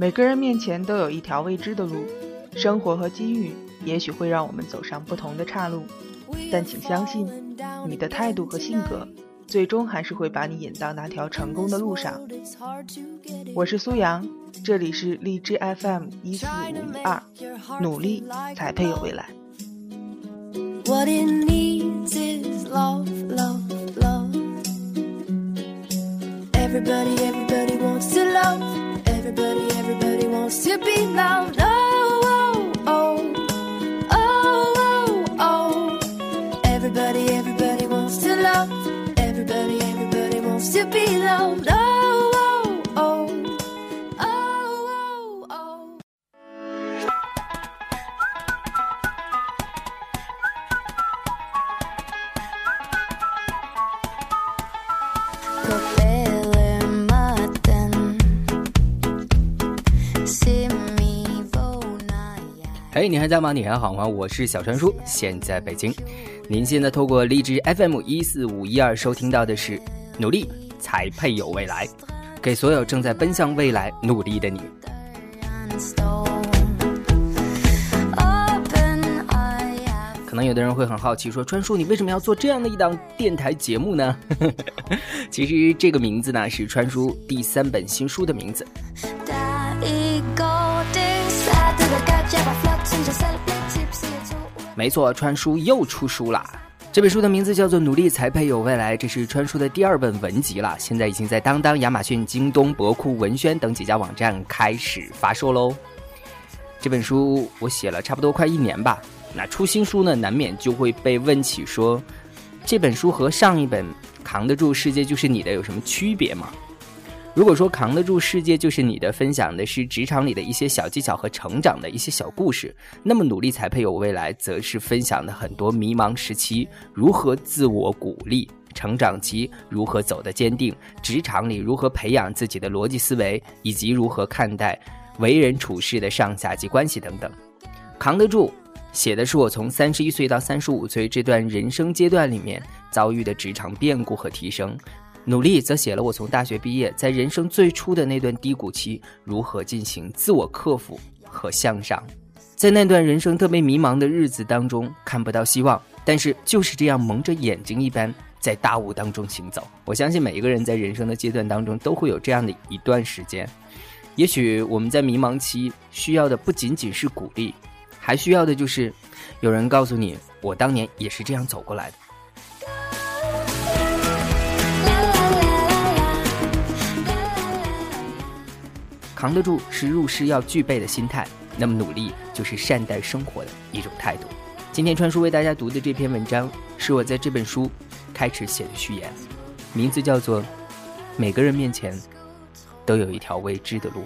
每个人面前都有一条未知的路，生活和机遇也许会让我们走上不同的岔路，但请相信，你的态度和性格，最终还是会把你引到那条成功的路上。我是苏阳，这里是荔枝 FM 一四五一二，努力才配有未来。Everybody, wants to be loved. Oh, oh, oh, oh, oh, oh. Everybody, everybody wants to love. Everybody, everybody wants to be loved. Oh, oh, oh, oh, oh, oh. 哎，你还在吗？你还好吗？我是小传叔，现在北京。您现在透过荔枝 FM 一四五一二收听到的是《努力才配有未来》，给所有正在奔向未来努力的你。可能有的人会很好奇，说川叔，你为什么要做这样的一档电台节目呢？其实这个名字呢，是川叔第三本新书的名字。没错，川叔又出书了。这本书的名字叫做《努力才配有未来》，这是川叔的第二本文集了。现在已经在当当、亚马逊、京东、博库、文轩等几家网站开始发售喽。这本书我写了差不多快一年吧。那出新书呢，难免就会被问起说，这本书和上一本《扛得住世界就是你的》有什么区别吗？如果说扛得住世界就是你的，分享的是职场里的一些小技巧和成长的一些小故事，那么努力才配有未来，则是分享的很多迷茫时期如何自我鼓励，成长期如何走得坚定，职场里如何培养自己的逻辑思维，以及如何看待为人处事的上下级关系等等。扛得住。写的是我从三十一岁到三十五岁这段人生阶段里面遭遇的职场变故和提升，努力则写了我从大学毕业，在人生最初的那段低谷期如何进行自我克服和向上，在那段人生特别迷茫的日子当中看不到希望，但是就是这样蒙着眼睛一般在大雾当中行走。我相信每一个人在人生的阶段当中都会有这样的一段时间，也许我们在迷茫期需要的不仅仅是鼓励。还需要的就是有人告诉你，我当年也是这样走过来的。扛得住是入世要具备的心态，那么努力就是善待生活的一种态度。今天川叔为大家读的这篇文章，是我在这本书开始写的序言，名字叫做《每个人面前都有一条未知的路》。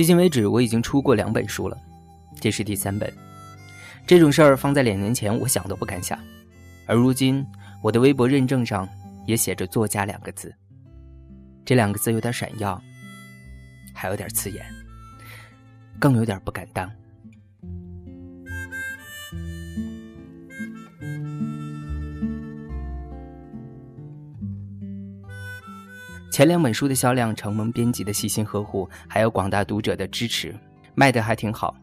迄今为止，我已经出过两本书了，这是第三本。这种事儿放在两年前，我想都不敢想。而如今，我的微博认证上也写着“作家”两个字，这两个字有点闪耀，还有点刺眼，更有点不敢当。前两本书的销量，承蒙编辑的细心呵护，还有广大读者的支持，卖得还挺好。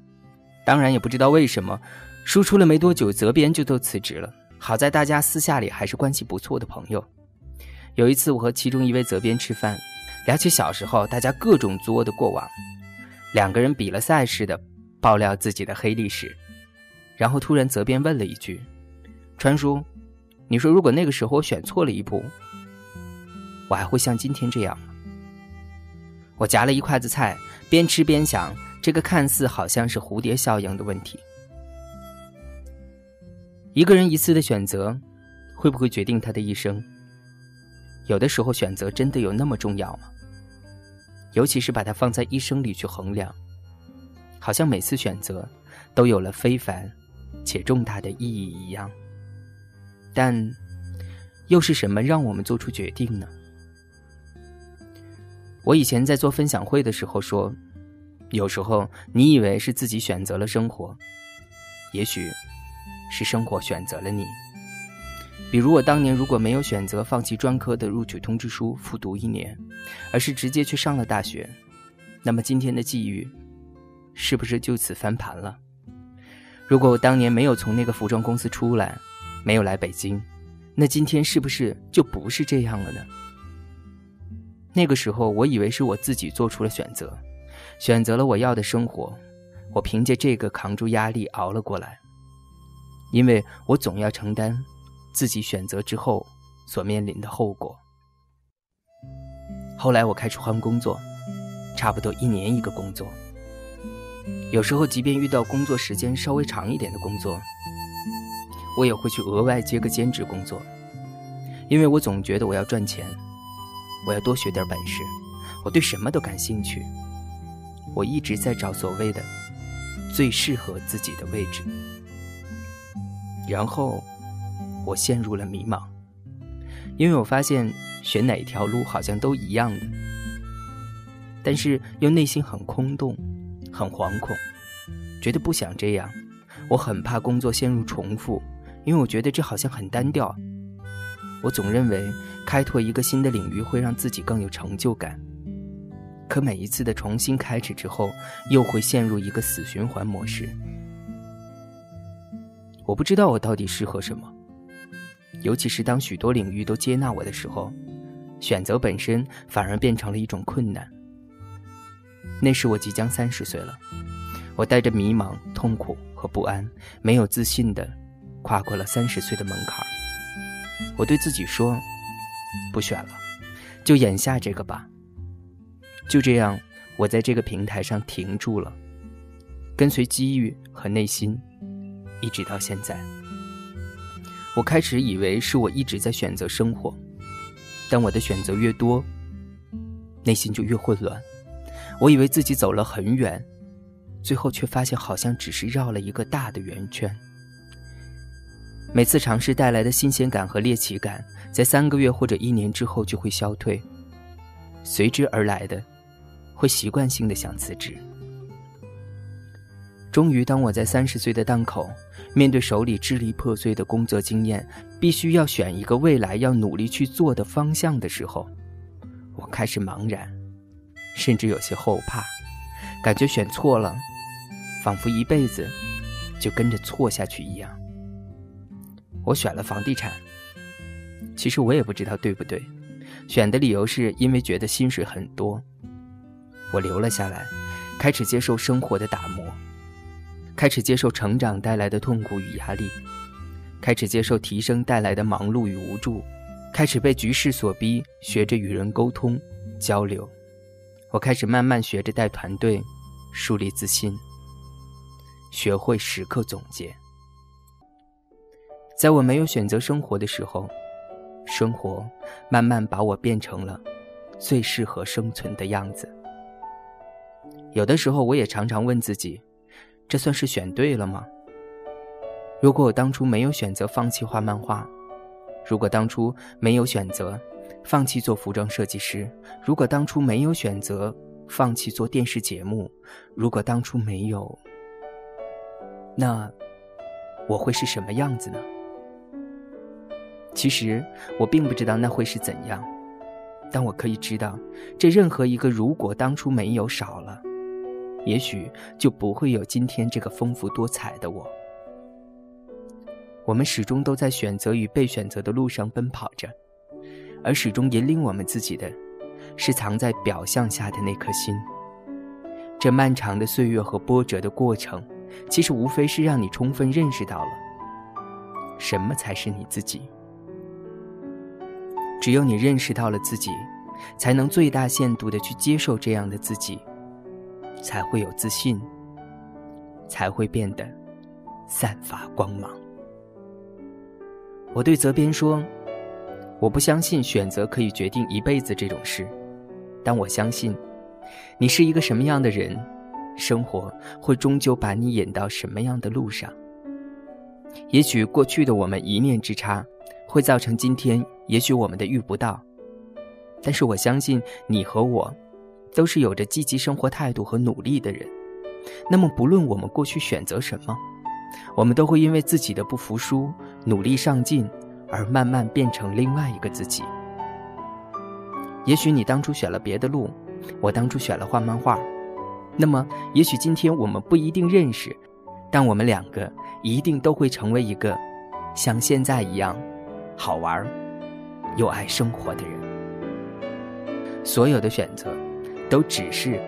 当然也不知道为什么，书出了没多久，责编就都辞职了。好在大家私下里还是关系不错的朋友。有一次，我和其中一位责编吃饭，聊起小时候大家各种作的过往，两个人比了赛似的爆料自己的黑历史，然后突然责编问了一句：“川叔，你说如果那个时候我选错了一步？”我还会像今天这样？我夹了一筷子菜，边吃边想这个看似好像是蝴蝶效应的问题：一个人一次的选择，会不会决定他的一生？有的时候，选择真的有那么重要吗？尤其是把它放在一生里去衡量，好像每次选择都有了非凡且重大的意义一样。但，又是什么让我们做出决定呢？我以前在做分享会的时候说，有时候你以为是自己选择了生活，也许是生活选择了你。比如我当年如果没有选择放弃专科的录取通知书复读一年，而是直接去上了大学，那么今天的际遇，是不是就此翻盘了？如果我当年没有从那个服装公司出来，没有来北京，那今天是不是就不是这样了呢？那个时候我以为是我自己做出了选择，选择了我要的生活，我凭借这个扛住压力熬了过来，因为我总要承担。自己选择之后所面临的后果。后来我开始换工作，差不多一年一个工作。有时候，即便遇到工作时间稍微长一点的工作，我也会去额外接个兼职工作，因为我总觉得我要赚钱，我要多学点本事，我对什么都感兴趣。我一直在找所谓的最适合自己的位置，然后。我陷入了迷茫，因为我发现选哪条路好像都一样的，但是又内心很空洞，很惶恐，觉得不想这样。我很怕工作陷入重复，因为我觉得这好像很单调。我总认为开拓一个新的领域会让自己更有成就感，可每一次的重新开始之后，又会陷入一个死循环模式。我不知道我到底适合什么。尤其是当许多领域都接纳我的时候，选择本身反而变成了一种困难。那时我即将三十岁了，我带着迷茫、痛苦和不安，没有自信的跨过了三十岁的门槛。我对自己说：“不选了，就眼下这个吧。”就这样，我在这个平台上停住了，跟随机遇和内心，一直到现在。我开始以为是我一直在选择生活，但我的选择越多，内心就越混乱。我以为自己走了很远，最后却发现好像只是绕了一个大的圆圈。每次尝试带来的新鲜感和猎奇感，在三个月或者一年之后就会消退，随之而来的，会习惯性的想辞职。终于，当我在三十岁的档口，面对手里支离破碎的工作经验，必须要选一个未来要努力去做的方向的时候，我开始茫然，甚至有些后怕，感觉选错了，仿佛一辈子就跟着错下去一样。我选了房地产，其实我也不知道对不对，选的理由是因为觉得薪水很多。我留了下来，开始接受生活的打磨。开始接受成长带来的痛苦与压力，开始接受提升带来的忙碌与无助，开始被局势所逼，学着与人沟通交流。我开始慢慢学着带团队，树立自信，学会时刻总结。在我没有选择生活的时候，生活慢慢把我变成了最适合生存的样子。有的时候，我也常常问自己。这算是选对了吗？如果我当初没有选择放弃画漫画，如果当初没有选择放弃做服装设计师，如果当初没有选择放弃做电视节目，如果当初没有，那我会是什么样子呢？其实我并不知道那会是怎样，但我可以知道，这任何一个如果当初没有少了。也许就不会有今天这个丰富多彩的我。我们始终都在选择与被选择的路上奔跑着，而始终引领我们自己的，是藏在表象下的那颗心。这漫长的岁月和波折的过程，其实无非是让你充分认识到了，什么才是你自己。只有你认识到了自己，才能最大限度的去接受这样的自己。才会有自信，才会变得散发光芒。我对责编说：“我不相信选择可以决定一辈子这种事，但我相信，你是一个什么样的人，生活会终究把你引到什么样的路上。也许过去的我们一念之差，会造成今天也许我们的遇不到，但是我相信你和我都是有着积极生活态度和努力的人。那么，不论我们过去选择什么，我们都会因为自己的不服输、努力上进，而慢慢变成另外一个自己。也许你当初选了别的路，我当初选了画漫画，那么也许今天我们不一定认识，但我们两个一定都会成为一个像现在一样好玩又爱生活的人。所有的选择，都只是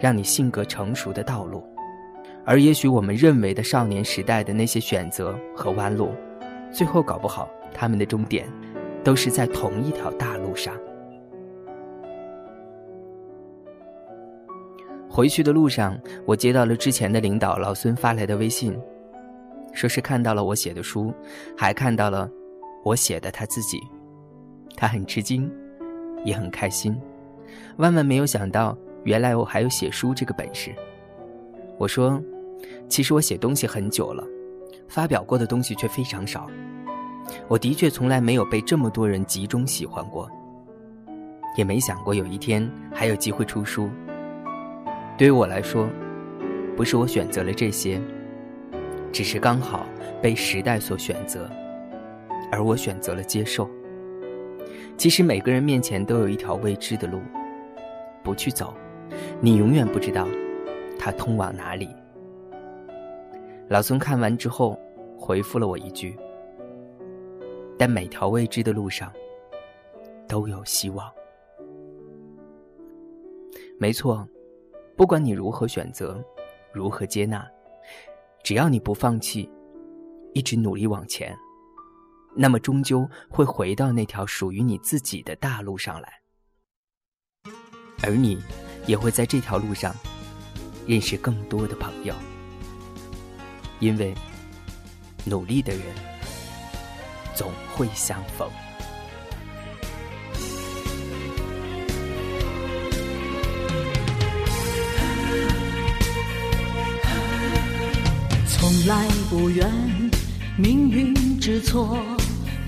让你性格成熟的道路，而也许我们认为的少年时代的那些选择和弯路，最后搞不好他们的终点，都是在同一条大路上。回去的路上，我接到了之前的领导老孙发来的微信，说是看到了我写的书，还看到了我写的他自己，他很吃惊，也很开心，万万没有想到，原来我还有写书这个本事。我说，其实我写东西很久了，发表过的东西却非常少，我的确从来没有被这么多人集中喜欢过，也没想过有一天还有机会出书。对于我来说，不是我选择了这些，只是刚好被时代所选择，而我选择了接受。其实每个人面前都有一条未知的路，不去走，你永远不知道它通往哪里。老孙看完之后回复了我一句：“但每条未知的路上都有希望。”没错。不管你如何选择，如何接纳，只要你不放弃，一直努力往前，那么终究会回到那条属于你自己的大路上来，而你也会在这条路上认识更多的朋友，因为努力的人总会相逢。从来不怨命运之错，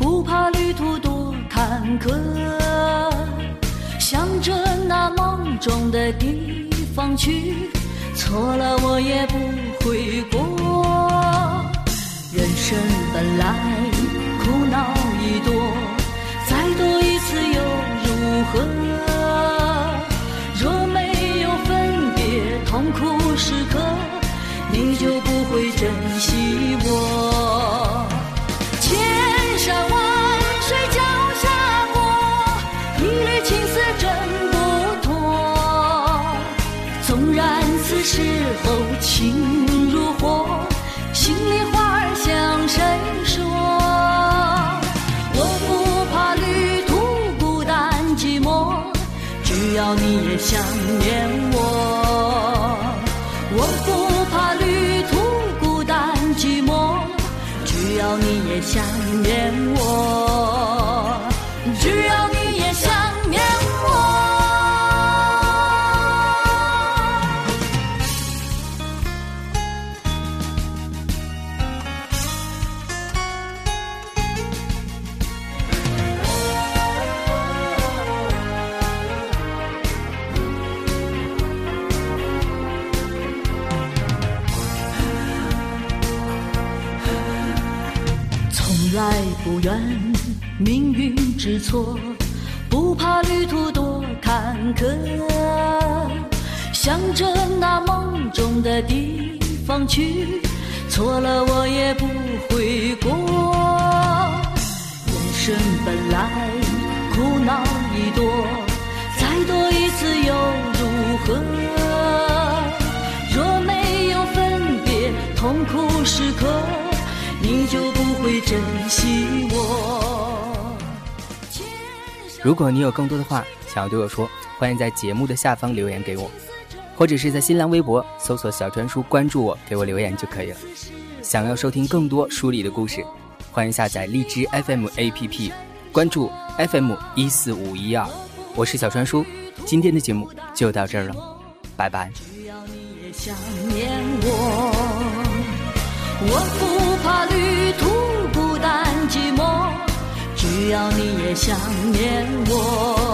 不怕旅途多坎坷，向着那梦中的地方去，错了我也不悔过。人生本来苦恼已多，再多一次又如何？若没有分别痛苦时刻。你就不会珍惜我。想念我我不怕旅途孤单寂寞只要你也想念我只命运之错，不怕旅途多坎坷，向着那梦中的地方去，错了我也不悔过。人生本来苦恼已多，再多一次又如何？若没有分别痛苦时刻。你就不会珍惜我。如果你有更多的话想要对我说，欢迎在节目的下方留言给我，或者是在新浪微博搜索“小川叔”关注我，给我留言就可以了。想要收听更多书里的故事，欢迎下载荔枝 FM APP，关注 FM 一四五一二。我是小川叔，今天的节目就到这儿了，拜拜。我不怕旅途孤单寂寞，只要想念我。